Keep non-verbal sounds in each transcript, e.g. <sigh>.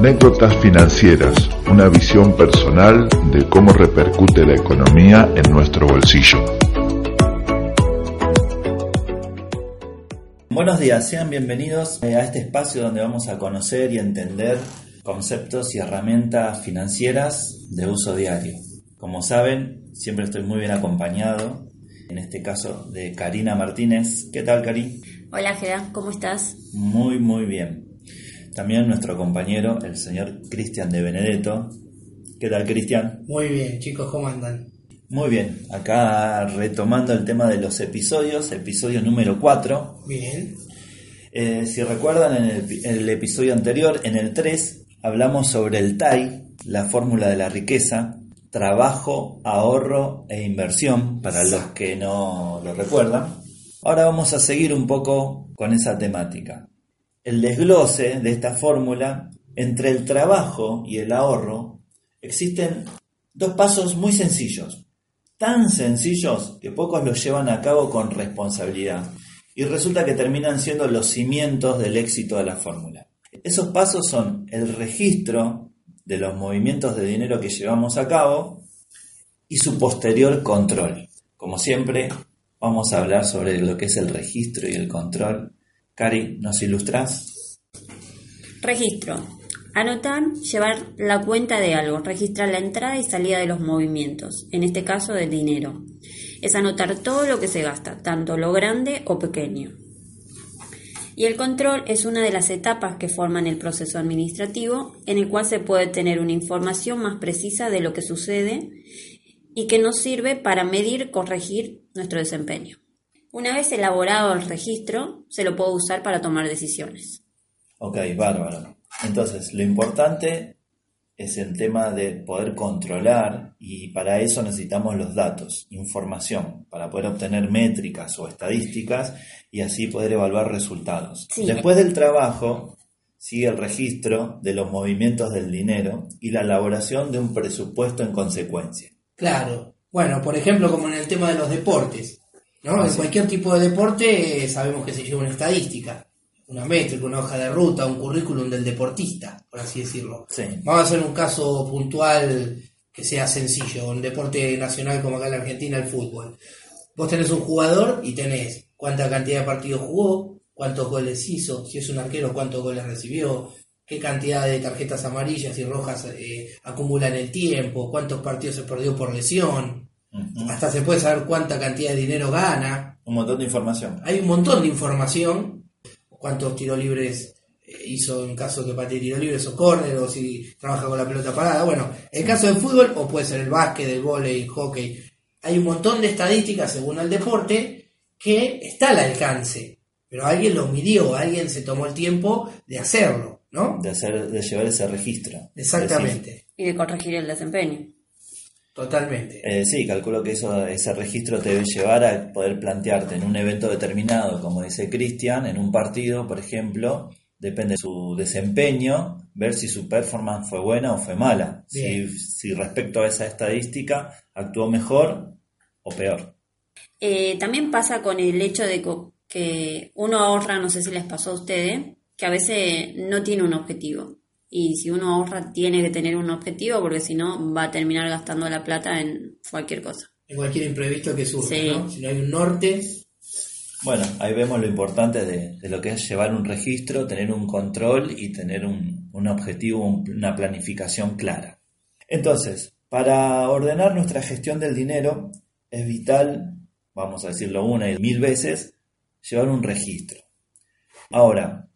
Anécdotas financieras, una visión personal de cómo repercute la economía en nuestro bolsillo. Buenos días, sean bienvenidos a este espacio donde vamos a conocer y entender conceptos y herramientas financieras de uso diario. Como saben, siempre estoy muy bien acompañado, en este caso de Karina Martínez. ¿Qué tal, Cari? Hola, Gera, ¿cómo estás? Muy, muy bien. También nuestro compañero, el señor Cristian de Benedetto. ¿Qué tal, Cristian? Muy bien, chicos, ¿cómo andan? Muy bien, acá retomando el tema de los episodios, episodio número 4. Bien. Eh, si recuerdan, en el, en el episodio anterior, en el 3, hablamos sobre el TAI, la fórmula de la riqueza, trabajo, ahorro e inversión, para los que no lo recuerdan. Ahora vamos a seguir un poco con esa temática el desglose de esta fórmula, entre el trabajo y el ahorro, existen dos pasos muy sencillos, tan sencillos que pocos los llevan a cabo con responsabilidad, y resulta que terminan siendo los cimientos del éxito de la fórmula. Esos pasos son el registro de los movimientos de dinero que llevamos a cabo y su posterior control. Como siempre, vamos a hablar sobre lo que es el registro y el control Cari, ¿nos ilustras? Registro. Anotar, llevar la cuenta de algo, registrar la entrada y salida de los movimientos, en este caso del dinero. Es anotar todo lo que se gasta, tanto lo grande o pequeño. Y el control es una de las etapas que forman el proceso administrativo en el cual se puede tener una información más precisa de lo que sucede y que nos sirve para medir corregir nuestro desempeño. Una vez elaborado el registro, se lo puedo usar para tomar decisiones. Ok, bárbaro. Entonces, lo importante es el tema de poder controlar y para eso necesitamos los datos, información, para poder obtener métricas o estadísticas y así poder evaluar resultados. Después del trabajo sigue el registro de los movimientos del dinero y la elaboración de un presupuesto en consecuencia. Claro. Bueno, por ejemplo, como en el tema de los deportes. ¿No? En cualquier tipo de deporte sabemos que se lleva una estadística, una métrica, una hoja de ruta, un currículum del deportista, por así decirlo. Vamos a hacer un caso puntual que sea sencillo, un deporte nacional como acá en la Argentina, el fútbol. Vos tenés un jugador y tenés cuánta cantidad de partidos jugó, cuántos goles hizo, si es un arquero, cuántos goles recibió, qué cantidad de tarjetas amarillas y rojas eh, acumula en el tiempo, cuántos partidos se perdió por lesión, hasta se puede saber cuánta cantidad de dinero gana. Un montón de información. Hay un montón de información. Cuántos tiros libres eh, hizo en caso que patee tiro libres o córner o si trabaja con la pelota parada. Bueno, en el caso del fútbol o puede ser el básquet, el vóley, el hockey. Hay un montón de estadísticas según el deporte que está al alcance. Pero alguien lo midió, alguien se tomó el tiempo de hacerlo, ¿no? De, hacer, de llevar ese registro. Exactamente. Y de corregir el desempeño. Totalmente. Eh, sí, calculo que eso, ese registro te debe llevar a poder plantearte en un evento determinado, como dice Cristian, en un partido, por ejemplo, depende de su desempeño, ver si su performance fue buena o fue mala. Si, si, respecto a esa estadística actuó mejor o peor. Eh, también pasa con el hecho de que uno ahorra, no sé si les pasó a ustedes, que a veces no tiene un objetivo. Y si uno ahorra, tiene que tener un objetivo, porque si no, va a terminar gastando la plata en cualquier cosa. En cualquier imprevisto que surja, ¿no? Si no hay un norte. Bueno, ahí vemos lo importante de, lo que es llevar un registro, tener un control y tener un, un objetivo, una planificación clara. Entonces, para ordenar nuestra gestión del dinero, es vital, vamos a decirlo una y mil veces, llevar un registro. Ahora,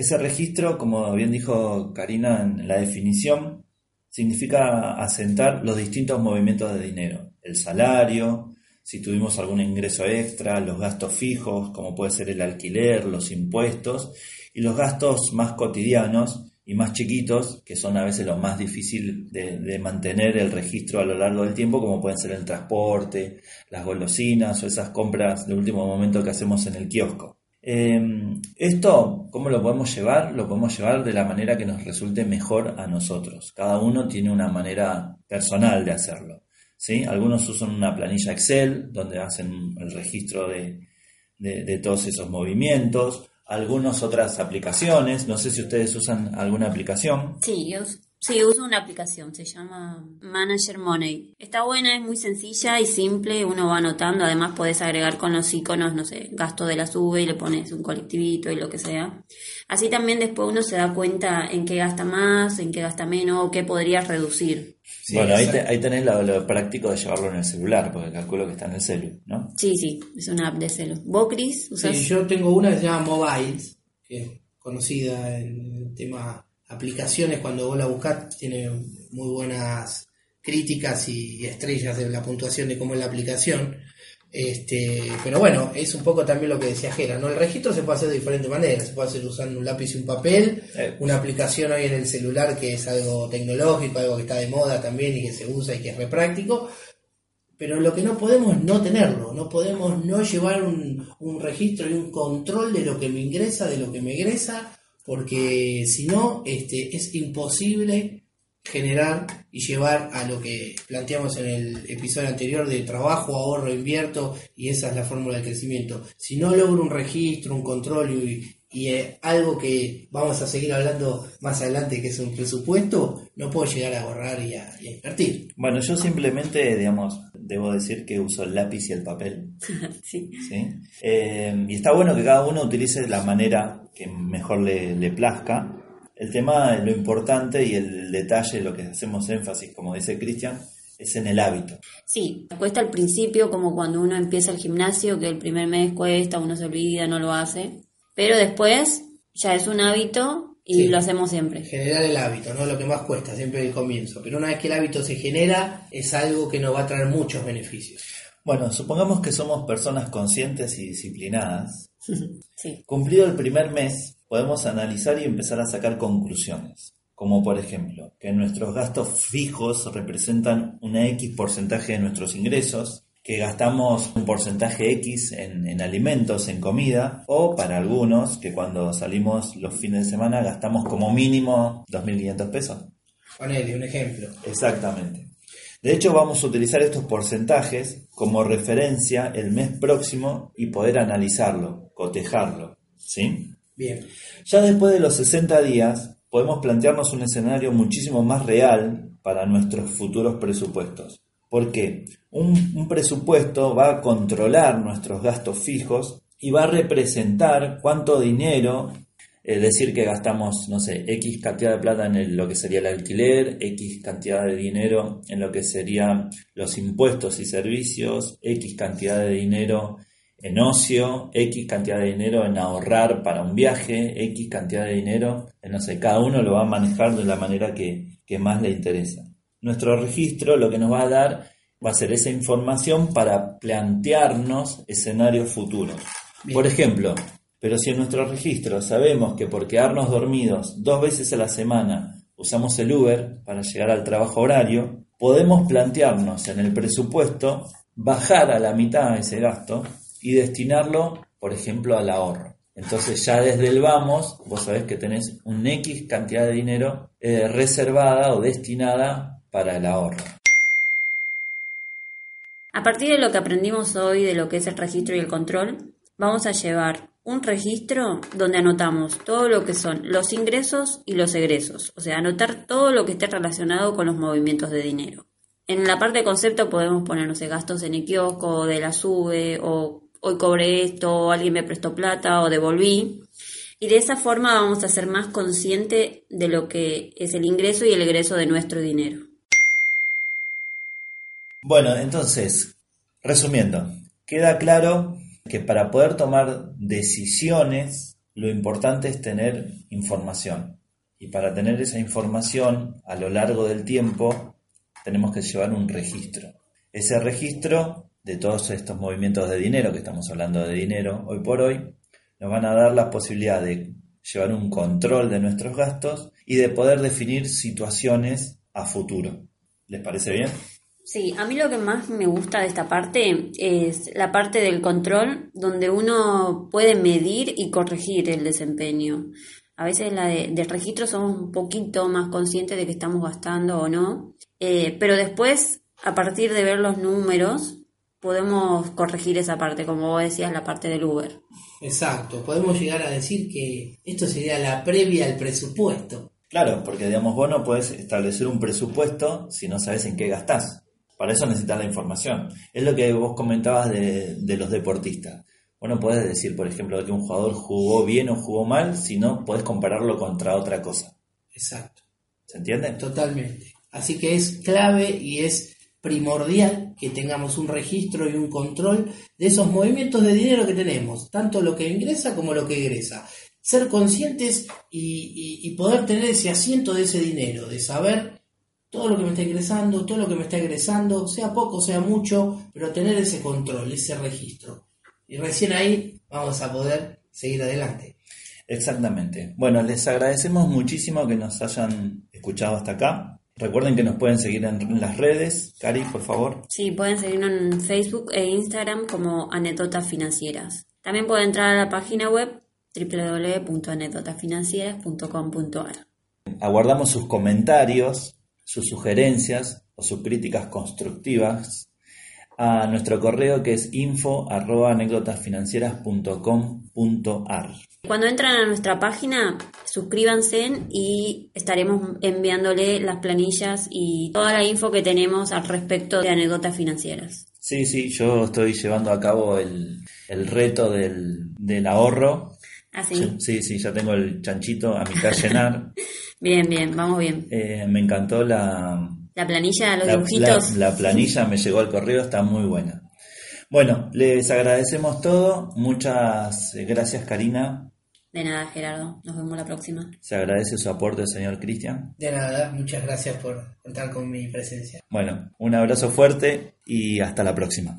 ese registro, como bien dijo Karina en la definición, significa asentar los distintos movimientos de dinero, el salario, si tuvimos algún ingreso extra, los gastos fijos, como puede ser el alquiler, los impuestos, y los gastos más cotidianos y más chiquitos, que son a veces lo más difícil de, de, mantener el registro a lo largo del tiempo, como pueden ser el transporte, las golosinas o esas compras de último momento que hacemos en el kiosco. Em, esto, ¿cómo lo podemos llevar? Lo podemos llevar de la manera que nos resulte mejor a nosotros. Cada uno tiene una manera personal de hacerlo. ¿sí? Algunos usan una planilla Excel donde hacen el registro de, de, todos esos movimientos. algunas otras aplicaciones. No sé si ustedes usan alguna aplicación. Sí, yo Sí, uso una aplicación, se llama Manager Money. Está buena, es muy sencilla y simple, uno va anotando, además puedes agregar con los iconos, no sé, gasto de la sube y le pones un colectivito y lo que sea. Así también después uno se da cuenta en qué gasta más, en qué gasta menos o qué podrías reducir. bueno, ahí, ahí tenés lo, práctico de llevarlo en el celular, porque calculo que está en el celu, ¿no? Sí, sí, es una app de celu. ¿Vos, Cris? Sí, yo tengo una que se llama Mobiles, que es conocida en el tema aplicaciones, cuando vos la buscás, tiene muy buenas críticas y estrellas de la puntuación de cómo es la aplicación. Este, pero bueno, es un poco también lo que decía Gera, ¿no? El registro se puede hacer de diferentes maneras, se puede hacer usando un lápiz y un papel, una aplicación hoy en el celular que es algo tecnológico, algo que está de moda también y que se usa y que es re práctico, pero lo que no podemos no tenerlo, no podemos no llevar un, un registro y un control de lo que me ingresa, de lo que me egresa, porque si no, este, es imposible generar y llevar a lo que planteamos en el episodio anterior de trabajo, ahorro, invierto y esa es la fórmula de crecimiento. Si no logro un registro, un control y, y algo que vamos a seguir hablando más adelante que es un presupuesto, no puedo llegar a ahorrar y a, invertir. Bueno, yo simplemente, digamos, debo decir que uso el lápiz y el papel. <laughs> sí. Eh, y está bueno que cada uno utilice la manera que mejor le, le plazca. El tema, lo importante y el detalle, lo que hacemos énfasis, como dice Cristian, es en el hábito. Sí, cuesta al principio, como cuando uno empieza el gimnasio, que el primer mes cuesta, uno se olvida, no lo hace pero después ya es un hábito y lo hacemos siempre. Generar el hábito, ¿no? Lo que más cuesta, siempre el comienzo. Pero una vez que el hábito se genera, es algo que nos va a traer muchos beneficios. Bueno, supongamos que somos personas conscientes y disciplinadas. <laughs> sí. Cumplido el primer mes, podemos analizar y empezar a sacar conclusiones. Como por ejemplo, que nuestros gastos fijos representan una X porcentaje de nuestros ingresos, que gastamos un porcentaje X en, alimentos, en comida, o para algunos que cuando salimos los fines de semana gastamos como mínimo 2.500 pesos. Ponele un ejemplo. Exactamente. De hecho, vamos a utilizar estos porcentajes como referencia el mes próximo y poder analizarlo, cotejarlo. ¿Sí? Bien. Ya después de los 60 días, podemos plantearnos un escenario muchísimo más real para nuestros futuros presupuestos. Porque un, presupuesto va a controlar nuestros gastos fijos y va a representar cuánto dinero, es decir, que gastamos, no sé, X cantidad de plata en lo que sería el alquiler, X cantidad de dinero en lo que serían los impuestos y servicios, X cantidad de dinero en ocio, X cantidad de dinero en ahorrar para un viaje, X cantidad de dinero, en, no sé, cada uno lo va a manejar de la manera que, que más le interesa. Nuestro registro lo que nos va a dar va a ser esa información para plantearnos escenarios futuros. Por ejemplo, pero si en nuestro registro sabemos que por quedarnos dormidos dos veces a la semana usamos el Uber para llegar al trabajo horario, podemos plantearnos en el presupuesto bajar a la mitad ese gasto y destinarlo, por ejemplo, al ahorro. Entonces ya desde el vamos, vos sabés que tenés un X cantidad de dinero eh, reservada o destinada para el ahorro. A partir de lo que aprendimos hoy de lo que es el registro y el control, vamos a llevar un registro donde anotamos todo lo que son los ingresos y los egresos, o sea, anotar todo lo que esté relacionado con los movimientos de dinero. En la parte de concepto podemos poner, no gastos en el kiosco, de la sube, o hoy cobré esto, o alguien me prestó plata, o devolví. Y de esa forma vamos a ser más consciente de lo que es el ingreso y el egreso de nuestro dinero. Bueno, entonces, resumiendo, queda claro que para poder tomar decisiones lo importante es tener información. Y para tener esa información a lo largo del tiempo tenemos que llevar un registro. Ese registro de todos estos movimientos de dinero, que estamos hablando de dinero hoy por hoy, nos van a dar la posibilidad de llevar un control de nuestros gastos y de poder definir situaciones a futuro. ¿Les parece bien? Sí, a mí lo que más me gusta de esta parte es la parte del control, donde uno puede medir y corregir el desempeño. A veces la de, del registro somos un poquito más conscientes de que estamos gastando o no, eh, pero después, a partir de ver los números, podemos corregir esa parte, como vos decías, la parte del Uber. Exacto, podemos llegar a decir que esto sería la previa al presupuesto. Claro, porque digamos, vos no podés establecer un presupuesto si no sabes en qué gastás. Para eso necesitas la información. Es lo que vos comentabas de, de los deportistas. Vos no podés decir, por ejemplo, que un jugador jugó bien o jugó mal, si no podés compararlo contra otra cosa. Exacto. ¿Se entiende? Totalmente. Así que es clave y es primordial que tengamos un registro y un control de esos movimientos de dinero que tenemos, tanto lo que ingresa como lo que egresa. Ser conscientes y, y poder tener ese asiento de ese dinero, de saber todo lo que me está ingresando, todo lo que me está egresando, sea poco, sea mucho, pero tener ese control, ese registro. Y recién ahí vamos a poder seguir adelante. Exactamente. Bueno, les agradecemos muchísimo que nos hayan escuchado hasta acá. Recuerden que nos pueden seguir en las redes. Cari, por favor. Sí, pueden seguirnos en Facebook e Instagram como Anécdotas Financieras. También pueden entrar a la página web www.anécdotasfinancieras.com.ar. Aguardamos sus comentarios, sus sugerencias o sus críticas constructivas a nuestro correo que es info arroba Cuando entran a nuestra página, suscríbanse y estaremos enviándole las planillas y toda la info que tenemos al respecto de anécdotas financieras. Sí, sí, yo estoy llevando a cabo el, el reto del, del ahorro. ¿Ah, sí? sí, sí, ya tengo el chanchito a mitad <laughs> llenar. Bien, bien, vamos bien. Eh, me encantó la, la planilla, los la, dibujitos. La, la planilla me llegó al correo, está muy buena. Bueno, les agradecemos todo. Muchas gracias, Karina. De nada, Gerardo. Nos vemos la próxima. Se agradece su aporte, señor Cristian. De nada, muchas gracias por contar con mi presencia. Bueno, un abrazo fuerte y hasta la próxima.